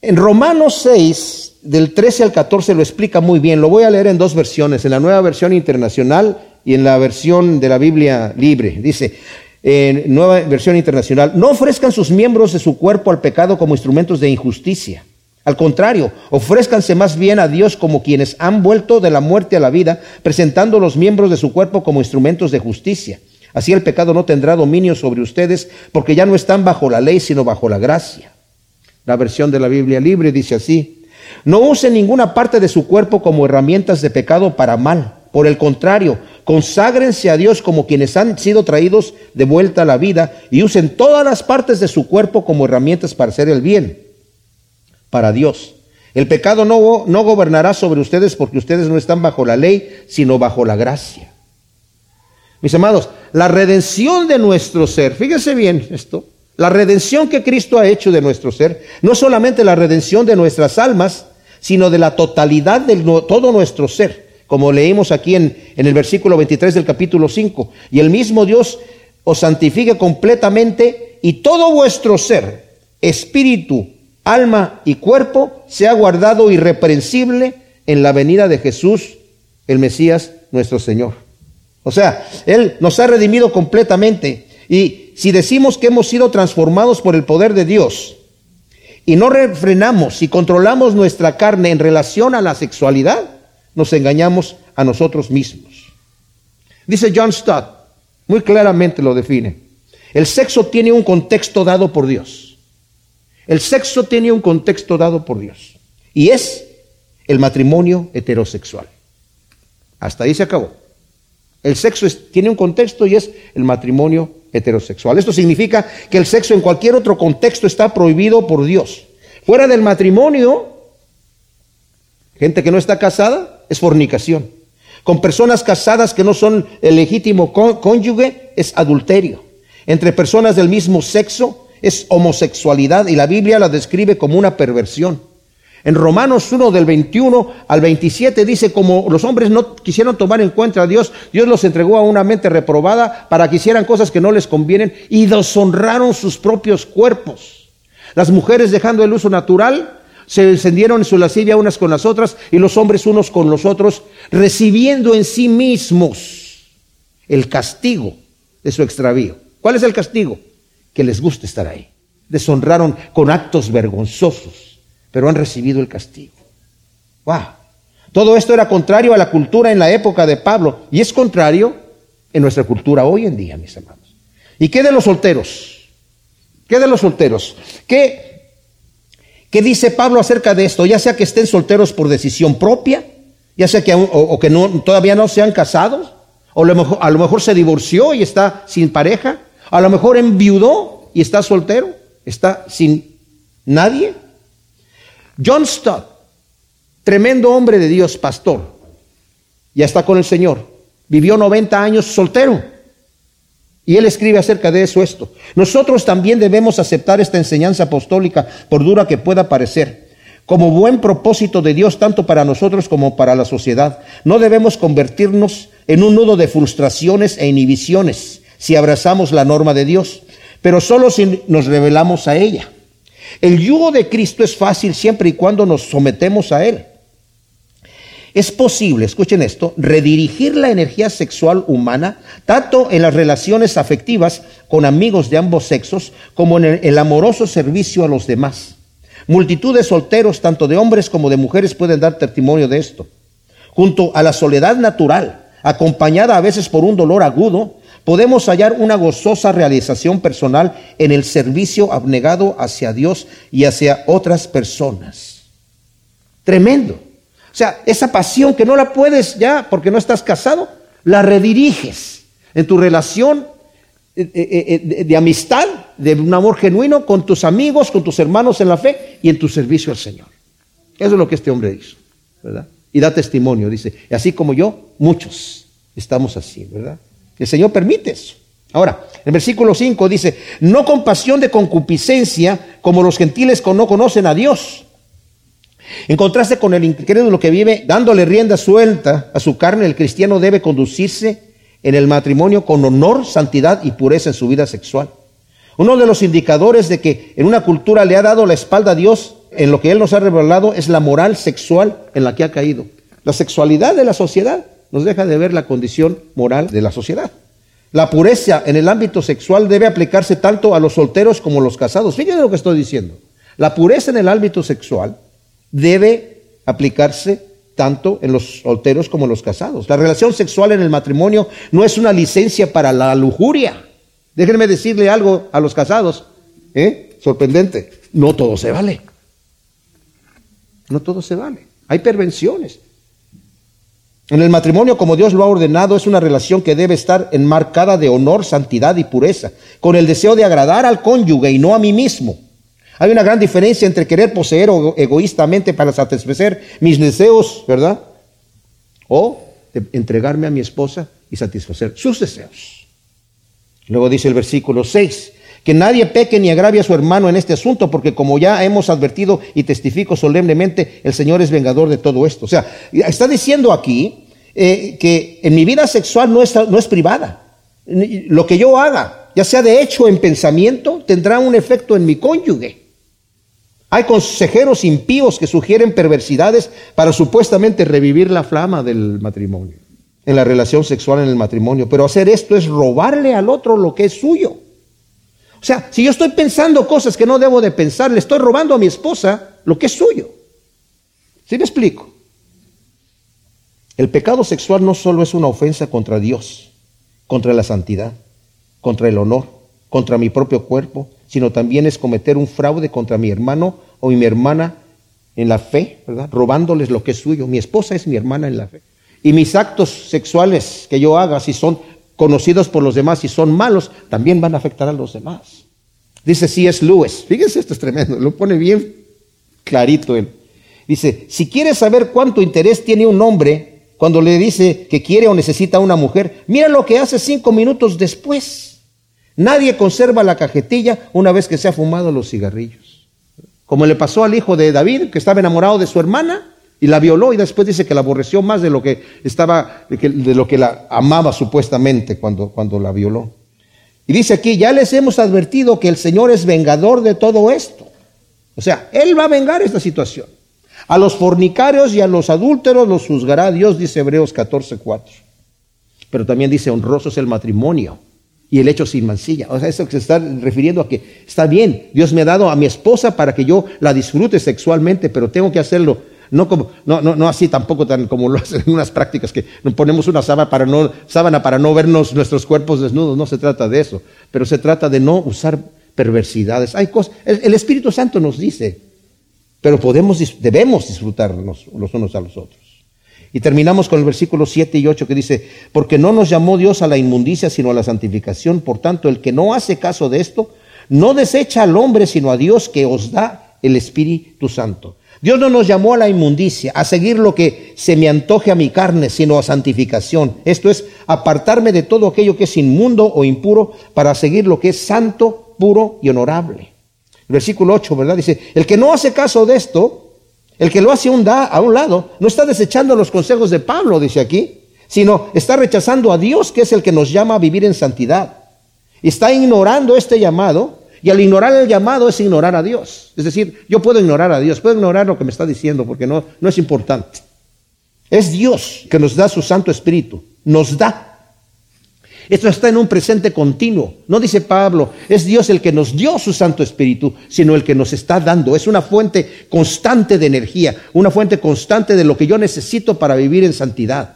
Speaker 1: En Romanos 6, del 13 al 14, lo explica muy bien. Lo voy a leer en dos versiones, en la nueva versión internacional y en la versión de la Biblia libre. Dice, en nueva versión internacional, no ofrezcan sus miembros de su cuerpo al pecado como instrumentos de injusticia. Al contrario, ofrézcanse más bien a Dios como quienes han vuelto de la muerte a la vida, presentando los miembros de su cuerpo como instrumentos de justicia. Así el pecado no tendrá dominio sobre ustedes porque ya no están bajo la ley, sino bajo la gracia. La versión de la Biblia libre dice así, no usen ninguna parte de su cuerpo como herramientas de pecado para mal. Por el contrario, conságrense a Dios como quienes han sido traídos de vuelta a la vida y usen todas las partes de su cuerpo como herramientas para hacer el bien, para Dios. El pecado no, no gobernará sobre ustedes porque ustedes no están bajo la ley, sino bajo la gracia. Mis amados, la redención de nuestro ser, fíjese bien esto, la redención que Cristo ha hecho de nuestro ser, no solamente la redención de nuestras almas, sino de la totalidad de todo nuestro ser, como leímos aquí en, el versículo 23 del capítulo 5. Y el mismo Dios os santifique completamente y todo vuestro ser, espíritu, alma y cuerpo, sea guardado irreprensible en la venida de Jesús, el Mesías, nuestro Señor. O sea, Él nos ha redimido completamente. Y si decimos que hemos sido transformados por el poder de Dios y no refrenamos y controlamos nuestra carne en relación a la sexualidad, nos engañamos a nosotros mismos. Dice John Stott, muy claramente lo define. El sexo tiene un contexto dado por Dios. El sexo tiene un contexto dado por Dios. Y es el matrimonio heterosexual. Hasta ahí se acabó. El sexo tiene un contexto y es el matrimonio heterosexual. Esto significa que el sexo en cualquier otro contexto está prohibido por Dios. Fuera del matrimonio, gente que no está casada, es fornicación. con personas casadas que no son el legítimo cónyuge es adulterio. Entre personas del mismo sexo es homosexualidad y la Biblia la describe como una perversión. En Romanos 1 del 21 al 27 dice, como los hombres no quisieron tomar en cuenta a Dios, Dios los entregó a una mente reprobada para que hicieran cosas que no les convienen y deshonraron sus propios cuerpos. Las mujeres dejando el uso natural se encendieron en su lascivia unas con las otras y los hombres unos con los otros, recibiendo en sí mismos el castigo de su extravío. ¿Cuál es el castigo? Que les gusta estar ahí. Deshonraron con actos vergonzosos, pero han recibido el castigo. ¡Wow! Todo esto era contrario a la cultura en la época de Pablo y es contrario en nuestra cultura hoy en día, mis hermanos. ¿Y qué de los solteros? ¿Qué de los solteros? ¿Qué ¿Qué dice Pablo acerca de esto? Ya sea que estén solteros por decisión propia, ya sea que o, que no, todavía no se han casado, o a lo mejor se divorció y está sin pareja, a lo mejor enviudó y está soltero, está sin nadie. John Stott, tremendo hombre de Dios, pastor, ya está con el Señor, vivió 90 años soltero. Y él escribe acerca de eso esto. Nosotros también debemos aceptar esta enseñanza apostólica, por dura que pueda parecer, como buen propósito de Dios tanto para nosotros como para la sociedad. No debemos convertirnos en un nudo de frustraciones e inhibiciones si abrazamos la norma de Dios, pero solo si nos revelamos a ella. El yugo de Cristo es fácil siempre y cuando nos sometemos a Él. Es posible, escuchen esto, redirigir la energía sexual humana tanto en las relaciones afectivas con amigos de ambos sexos como en el, amoroso servicio a los demás. Multitud de solteros, tanto de hombres como de mujeres, pueden dar testimonio de esto. Junto a la soledad natural, acompañada a veces por un dolor agudo, podemos hallar una gozosa realización personal en el servicio abnegado hacia Dios y hacia otras personas. Tremendo. O sea, esa pasión que no la puedes ya porque no estás casado, la rediriges en tu relación eh, eh, eh, de, amistad, de un amor genuino con tus amigos, con tus hermanos en la fe y en tu servicio al Señor. Eso es lo que este hombre hizo, ¿verdad? Y da testimonio, dice, así como yo, muchos estamos así, ¿verdad? El Señor permite eso. Ahora, el versículo 5 dice, no con pasión de concupiscencia como los gentiles que no conocen a Dios en contraste con el incrédulo que vive dándole rienda suelta a su carne, el cristiano debe conducirse en el matrimonio con honor, santidad y pureza en su vida sexual. Uno de los indicadores de que en una cultura le ha dado la espalda a Dios en lo que Él nos ha revelado es la moral sexual en la que ha caído. La sexualidad de la sociedad nos deja de ver la condición moral de la sociedad. La pureza en el ámbito sexual debe aplicarse tanto a los solteros como a los casados. Fíjense lo que estoy diciendo. La pureza en el ámbito sexual debe aplicarse tanto en los solteros como en los casados. La relación sexual en el matrimonio no es una licencia para la lujuria. Déjenme decirle algo a los casados, ¿eh? sorprendente, no todo se vale. No todo se vale. Hay pervenciones. En el matrimonio, como Dios lo ha ordenado, es una relación que debe estar enmarcada de honor, santidad y pureza, con el deseo de agradar al cónyuge y no a mí mismo. Hay una gran diferencia entre querer poseer egoístamente para satisfacer mis deseos, ¿verdad? O entregarme a mi esposa y satisfacer sus deseos. Luego dice el versículo 6, que nadie peque ni agravie a su hermano en este asunto, porque como ya hemos advertido y testifico solemnemente, el Señor es vengador de todo esto. O sea, está diciendo aquí eh, que en mi vida sexual no es, no es privada. Lo que yo haga, ya sea de hecho en pensamiento, tendrá un efecto en mi cónyuge. Hay consejeros impíos que sugieren perversidades para supuestamente revivir la flama del matrimonio, en la relación sexual en el matrimonio. Pero hacer esto es robarle al otro lo que es suyo. O sea, si yo estoy pensando cosas que no debo de pensar, le estoy robando a mi esposa lo que es suyo. ¿Sí me explico? El pecado sexual no solo es una ofensa contra Dios, contra la santidad, contra el honor, contra mi propio cuerpo, sino también es cometer un fraude contra mi hermano o mi hermana en la fe, ¿verdad? Robándoles lo que es suyo. Mi esposa es mi hermana en la fe. Y mis actos sexuales que yo haga, si son conocidos por los demás y son malos, también van a afectar a los demás. Dice C.S. Lewis, fíjense, esto es tremendo, lo pone bien clarito él. Dice, si quieres saber cuánto interés tiene un hombre cuando le dice que quiere o necesita una mujer, mira lo que hace cinco minutos después. Nadie conserva la cajetilla una vez que se ha fumado los cigarrillos. Como le pasó al hijo de David, que estaba enamorado de su hermana y la violó y después dice que la aborreció más de lo que estaba, de lo que la amaba supuestamente cuando, cuando la violó. Y dice aquí, ya les hemos advertido que el Señor es vengador de todo esto. O sea, Él va a vengar esta situación. A los fornicarios y a los adúlteros los juzgará Dios, dice Hebreos 14:4. Pero también dice, honroso es el matrimonio y el hecho sin mancilla. O sea, eso que se está refiriendo a que está bien, Dios me ha dado a mi esposa para que yo la disfrute sexualmente, pero tengo que hacerlo no, como, no, no, no así tampoco tan como lo hacen en unas prácticas que ponemos una sábana para no, sábana para no vernos nuestros cuerpos desnudos, no se trata de eso, pero se trata de no usar perversidades. Hay cosas, el Espíritu Santo nos dice, pero podemos, debemos disfrutarnos los unos a los otros. Y terminamos con el versículo 7 y 8 que dice, porque no nos llamó Dios a la inmundicia, sino a la santificación. Por tanto, el que no hace caso de esto, no desecha al hombre, sino a Dios que os da el Espíritu Santo. Dios no nos llamó a la inmundicia, a seguir lo que se me antoje a mi carne, sino a santificación. Esto es, apartarme de todo aquello que es inmundo o impuro para seguir lo que es santo, puro y honorable versículo 8, ¿verdad? Dice, el que no hace caso de esto, el que lo hace un, da, a un lado, no está desechando los consejos de Pablo, dice aquí, sino está rechazando a Dios, que es el que nos llama a vivir en santidad. Está ignorando este llamado, y al ignorar el llamado es ignorar a Dios. Es decir, yo puedo ignorar a Dios, puedo ignorar lo que me está diciendo, porque no, no es importante. Es Dios que nos da su Santo Espíritu, nos da esto está en un presente continuo. No dice Pablo, es Dios el que nos dio su Santo Espíritu, sino el que nos está dando. Es una fuente constante de energía, una fuente constante de lo que yo necesito para vivir en santidad.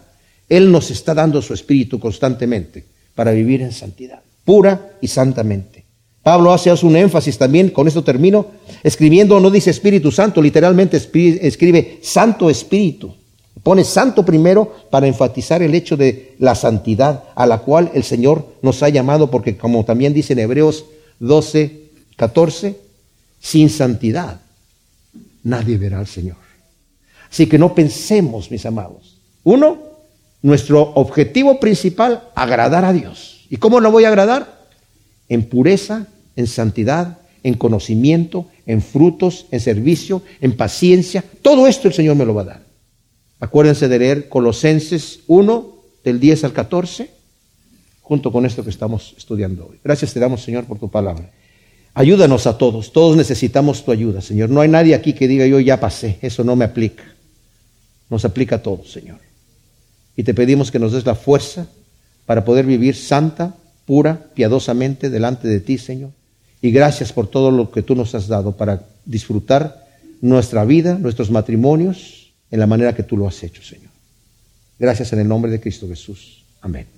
Speaker 1: Él nos está dando su Espíritu constantemente para vivir en santidad, pura y santamente. Pablo hace un énfasis también, con esto termino, escribiendo no dice Espíritu Santo, literalmente escribe Santo Espíritu. Pone santo primero para enfatizar el hecho de la santidad a la cual el Señor nos ha llamado, porque como también dice en Hebreos 12, 14, sin santidad nadie verá al Señor. Así que no pensemos, mis amados. Uno, nuestro objetivo principal, agradar a Dios. ¿Y cómo lo voy a agradar? En pureza, en santidad, en conocimiento, en frutos, en servicio, en paciencia. Todo esto el Señor me lo va a dar. Acuérdense de leer Colosenses 1, del 10 al 14, junto con esto que estamos estudiando hoy. Gracias te damos, Señor, por tu palabra. Ayúdanos a todos, todos necesitamos tu ayuda, Señor. No hay nadie aquí que diga yo ya pasé, eso no me aplica. Nos aplica a todos, Señor. Y te pedimos que nos des la fuerza para poder vivir santa, pura, piadosamente delante de ti, Señor. Y gracias por todo lo que tú nos has dado para disfrutar nuestra vida, nuestros matrimonios, en la manera que tú lo has hecho, Señor. Gracias en el nombre de Cristo Jesús. Amén.